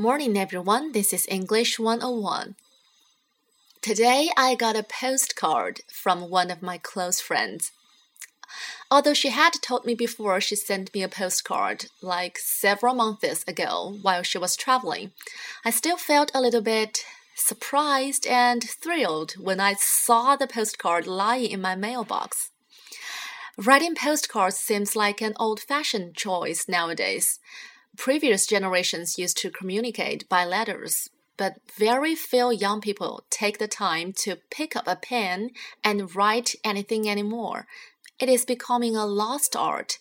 Morning, everyone. This is English 101. Today I got a postcard from one of my close friends. Although she had told me before she sent me a postcard, like several months ago while she was traveling, I still felt a little bit surprised and thrilled when I saw the postcard lying in my mailbox. Writing postcards seems like an old fashioned choice nowadays. Previous generations used to communicate by letters, but very few young people take the time to pick up a pen and write anything anymore. It is becoming a lost art.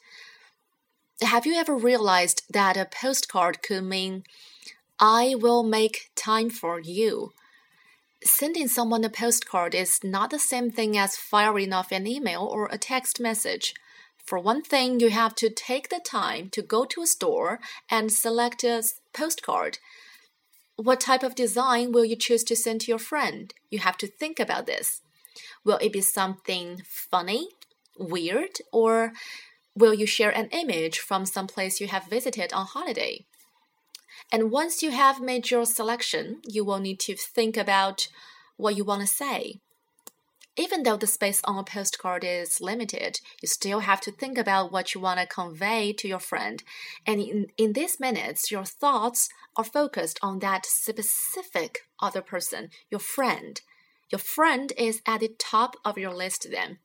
Have you ever realized that a postcard could mean, I will make time for you? Sending someone a postcard is not the same thing as firing off an email or a text message. For one thing, you have to take the time to go to a store and select a postcard. What type of design will you choose to send to your friend? You have to think about this. Will it be something funny, weird, or will you share an image from some place you have visited on holiday? And once you have made your selection, you will need to think about what you want to say. Even though the space on a postcard is limited, you still have to think about what you want to convey to your friend. And in, in these minutes, your thoughts are focused on that specific other person, your friend. Your friend is at the top of your list then.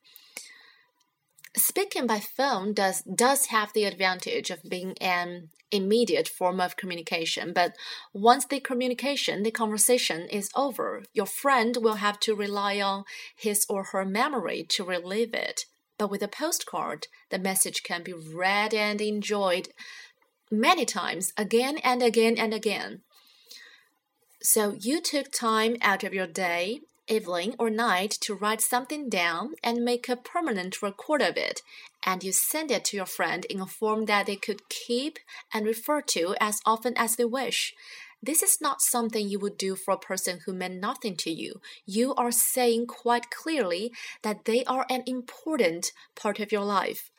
Speaking by phone does does have the advantage of being an immediate form of communication, but once the communication, the conversation is over, your friend will have to rely on his or her memory to relive it. But with a postcard, the message can be read and enjoyed many times, again and again and again. So you took time out of your day evening or night to write something down and make a permanent record of it, and you send it to your friend in a form that they could keep and refer to as often as they wish. This is not something you would do for a person who meant nothing to you. You are saying quite clearly that they are an important part of your life.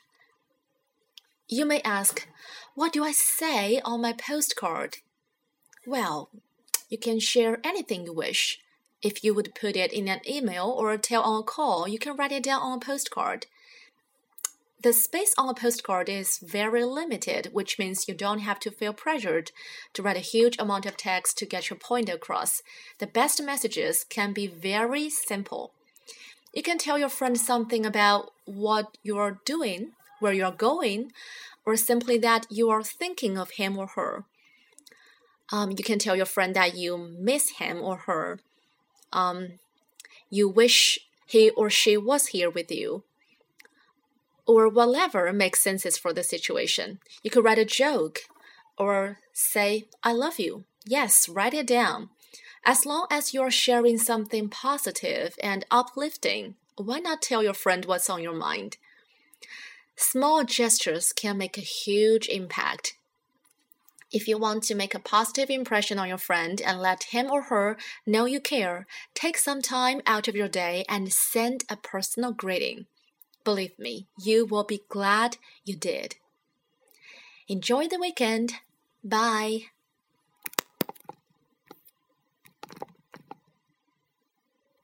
You may ask, What do I say on my postcard? Well, you can share anything you wish. If you would put it in an email or tell on a call, you can write it down on a postcard. The space on a postcard is very limited, which means you don't have to feel pressured to write a huge amount of text to get your point across. The best messages can be very simple. You can tell your friend something about what you are doing, where you are going, or simply that you are thinking of him or her. Um, you can tell your friend that you miss him or her um, you wish he or she was here with you, or whatever makes sense for the situation. You could write a joke or say, I love you. Yes, write it down. As long as you're sharing something positive and uplifting, why not tell your friend what's on your mind? Small gestures can make a huge impact if you want to make a positive impression on your friend and let him or her know you care, take some time out of your day and send a personal greeting. Believe me, you will be glad you did. Enjoy the weekend. Bye.